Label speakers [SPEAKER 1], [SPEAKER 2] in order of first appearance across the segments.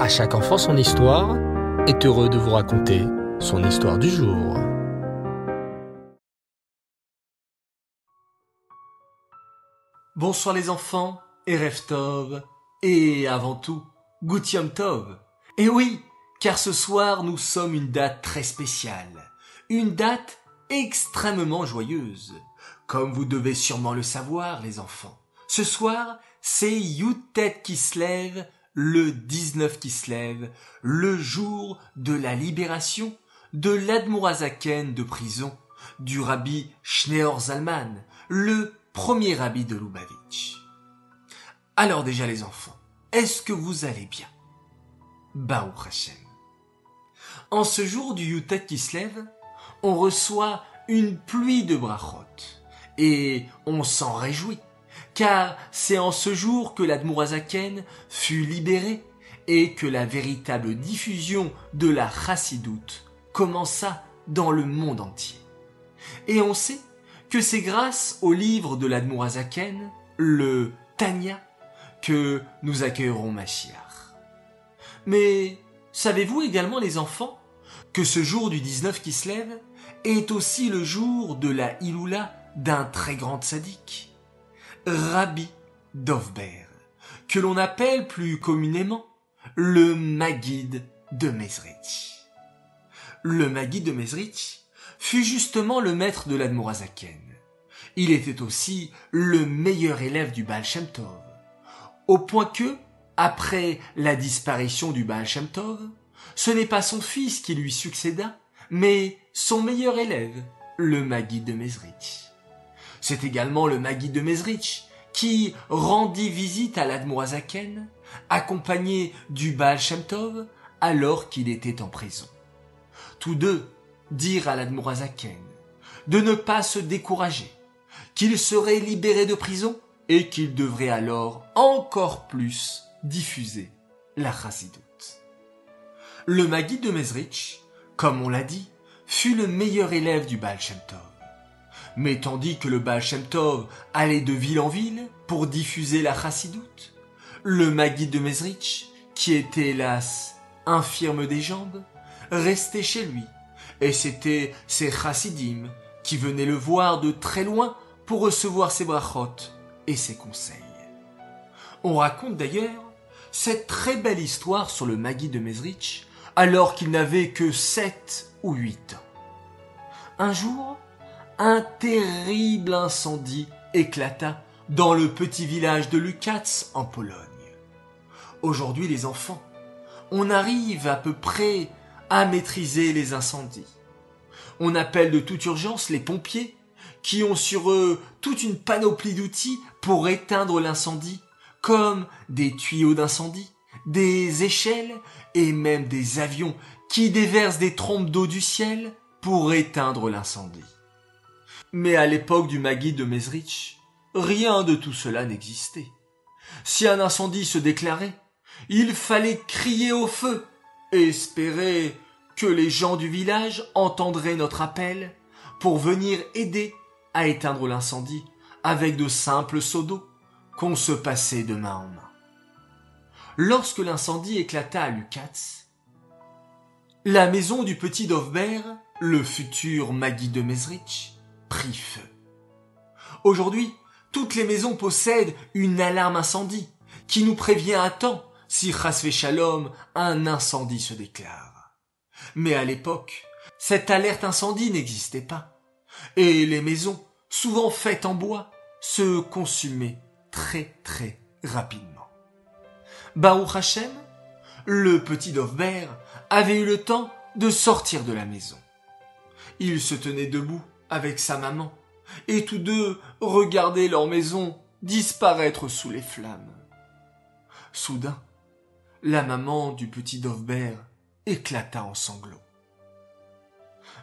[SPEAKER 1] À chaque enfant son histoire est heureux de vous raconter son histoire du jour.
[SPEAKER 2] Bonsoir les enfants, et Tov, et avant tout, Gutium Tov. Et oui, car ce soir nous sommes une date très spéciale, une date extrêmement joyeuse. Comme vous devez sûrement le savoir les enfants, ce soir c'est Youtet qui se lève, le 19 qui se lève, le jour de la libération de l'Admorazaken de prison, du rabbi Schneor Zalman, le premier rabbi de Lubavitch. Alors déjà les enfants, est-ce que vous allez bien? Baou Hashem. En ce jour du Yutet qui se lève, on reçoit une pluie de brachot et on s'en réjouit car c'est en ce jour que l'Admourazaken fut libéré et que la véritable diffusion de la chassidoute commença dans le monde entier. Et on sait que c'est grâce au livre de l'Admourazaken, le Tanya, que nous accueillerons Mashiach. Mais savez-vous également les enfants que ce jour du 19 qui se lève est aussi le jour de la Iloula d'un très grand sadique? Rabbi Dovber, que l'on appelle plus communément le Maguide de Mezrich. Le Maguide de Mezrich fut justement le maître de l'Admorazaken. Il était aussi le meilleur élève du Baal Shem Tov, au point que, après la disparition du Baal Shem Tov, ce n'est pas son fils qui lui succéda, mais son meilleur élève, le Maguide de Mezrich. C'est également le Maguide de Mezrich qui rendit visite à l'Admoazaken, accompagné du Baal Shem Tov, alors qu'il était en prison. Tous deux dirent à l'Admoazaken de ne pas se décourager, qu'il serait libéré de prison et qu'il devrait alors encore plus diffuser la chassidoute. Le Maguide de Mezrich, comme on l'a dit, fut le meilleur élève du Baal. Mais tandis que le Baal Shem Tov allait de ville en ville pour diffuser la chassidoute, le Maguide de Mezrich, qui était hélas infirme des jambes, restait chez lui, et c'était ses chassidim qui venaient le voir de très loin pour recevoir ses brachot et ses conseils. On raconte d'ailleurs cette très belle histoire sur le Maguide de Mezrich alors qu'il n'avait que sept ou huit ans. Un jour, un terrible incendie éclata dans le petit village de Lukatz en Pologne. Aujourd'hui les enfants, on arrive à peu près à maîtriser les incendies. On appelle de toute urgence les pompiers qui ont sur eux toute une panoplie d'outils pour éteindre l'incendie, comme des tuyaux d'incendie, des échelles et même des avions qui déversent des trompes d'eau du ciel pour éteindre l'incendie. Mais à l'époque du Magui de Mezrich, rien de tout cela n'existait. Si un incendie se déclarait, il fallait crier au feu espérer que les gens du village entendraient notre appel pour venir aider à éteindre l'incendie avec de simples seaux d'eau qu'on se passait de main en main. Lorsque l'incendie éclata à Lukatz, la maison du petit Dovber, le futur Magui de Mezrich, prit feu. Aujourd'hui, toutes les maisons possèdent une alarme incendie qui nous prévient à temps si Rasvé un incendie se déclare. Mais à l'époque, cette alerte incendie n'existait pas. Et les maisons, souvent faites en bois, se consumaient très très rapidement. Baruch Hashem, le petit Dovber, avait eu le temps de sortir de la maison. Il se tenait debout avec sa maman, et tous deux regardaient leur maison disparaître sous les flammes. Soudain, la maman du petit Dovber éclata en sanglots.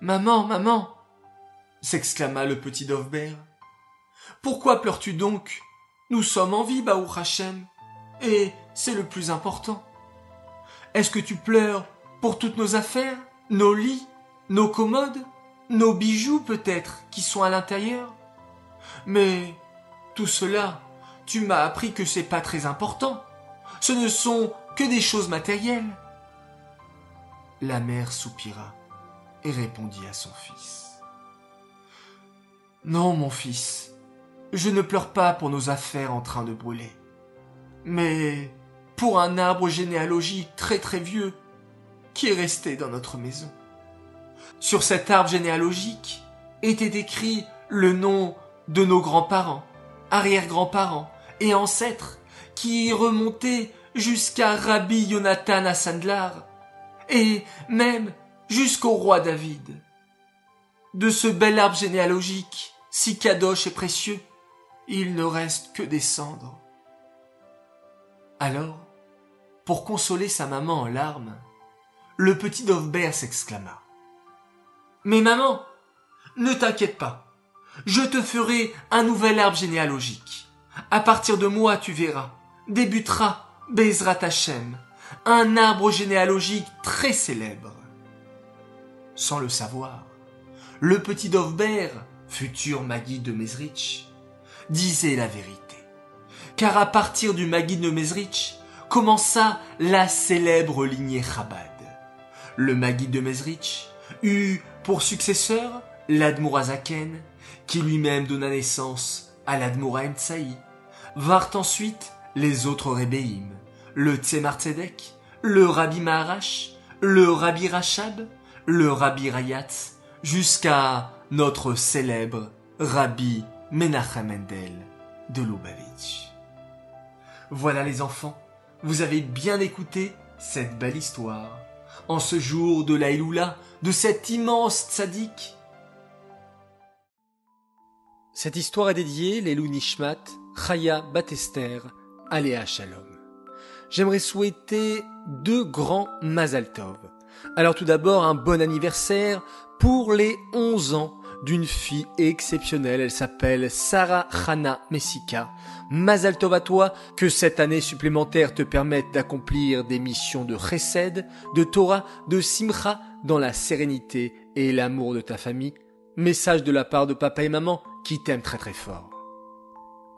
[SPEAKER 2] Maman, maman, s'exclama le petit Dovber. Pourquoi pleures-tu donc? Nous sommes en vie, Baou Hachem, et c'est le plus important. Est-ce que tu pleures pour toutes nos affaires, nos lits, nos commodes? Nos bijoux peut-être qui sont à l'intérieur. Mais tout cela, tu m'as appris que c'est pas très important. Ce ne sont que des choses matérielles. La mère soupira et répondit à son fils. Non, mon fils, je ne pleure pas pour nos affaires en train de brûler, mais pour un arbre généalogique très très vieux qui est resté dans notre maison. Sur cet arbre généalogique était écrit le nom de nos grands-parents, arrière-grands-parents et ancêtres qui remontaient jusqu'à Rabbi Yonatan à et même jusqu'au roi David. De ce bel arbre généalogique, si kadosh et précieux, il ne reste que des cendres. Alors, pour consoler sa maman en larmes, le petit Dovbert s'exclama. Mais maman, ne t'inquiète pas, je te ferai un nouvel arbre généalogique. À partir de moi, tu verras, débutera Bezrat Hashem, un arbre généalogique très célèbre. Sans le savoir, le petit Dovbert, futur Magui de Mezrich, disait la vérité. Car à partir du Magui de Mezrich commença la célèbre lignée Chabad. Le Magui de Mezrich eut pour successeur l'Admourazaken, qui lui-même donna naissance à l'Admoura Emtsaï. Vinrent ensuite les autres Rébéim, le Tzemar Tzedek, le Rabbi Maharash, le Rabbi Rachab, le Rabbi Rayatz, jusqu'à notre célèbre Rabbi Menachem Mendel de Lubavitch. Voilà les enfants, vous avez bien écouté cette belle histoire. En ce jour de l'Aïloula, de cet immense tzaddik.
[SPEAKER 1] Cette histoire est dédiée l'Elou Nishmat, Chaya Batester, Aléa Shalom. J'aimerais souhaiter deux grands Mazal Tov. Alors tout d'abord un bon anniversaire pour les 11 ans d'une fille exceptionnelle. Elle s'appelle Sarah Hana Messika. Mazal Tov à toi, que cette année supplémentaire te permette d'accomplir des missions de chesed, de Torah, de simcha dans la sérénité et l'amour de ta famille. Message de la part de papa et maman qui t'aiment très très fort.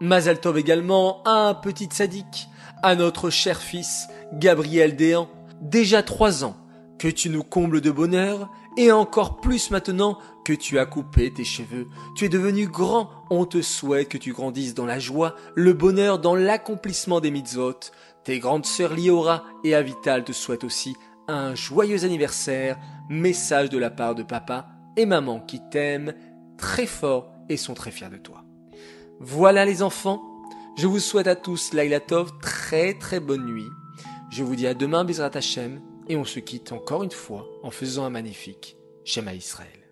[SPEAKER 1] Mazal Tov également à un petit sadique, à notre cher fils Gabriel Déhan, déjà trois ans, que tu nous combles de bonheur, et encore plus maintenant que tu as coupé tes cheveux. Tu es devenu grand, on te souhaite que tu grandisses dans la joie, le bonheur, dans l'accomplissement des mitzvot. Tes grandes sœurs Liora et Avital te souhaitent aussi un joyeux anniversaire, message de la part de papa et maman qui t'aiment très fort et sont très fiers de toi. Voilà les enfants, je vous souhaite à tous Tov, très très bonne nuit. Je vous dis à demain Bezrat Hashem et on se quitte encore une fois en faisant un magnifique Shema Israël.